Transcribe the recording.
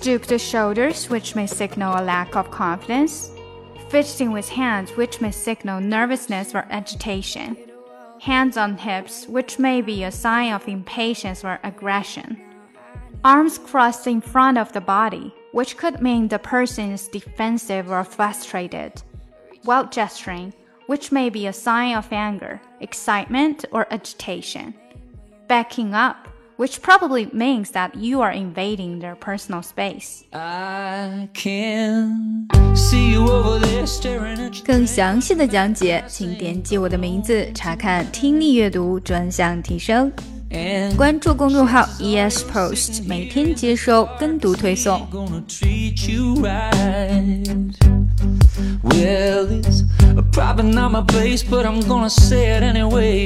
Drooped shoulders, which may signal a lack of confidence. Fidgeting with hands, which may signal nervousness or agitation. Hands on hips, which may be a sign of impatience or aggression. Arms crossed in front of the body, which could mean the person is defensive or frustrated. While gesturing, which may be a sign of anger, excitement, or agitation. Backing up, which probably means that you are invading their personal space. 更详细的讲解，请点击我的名字查看听力阅读专项提升。关注公众号 ES Post，每天接收跟读推送。Well, it's probably not my place, but I'm gonna say it anyway.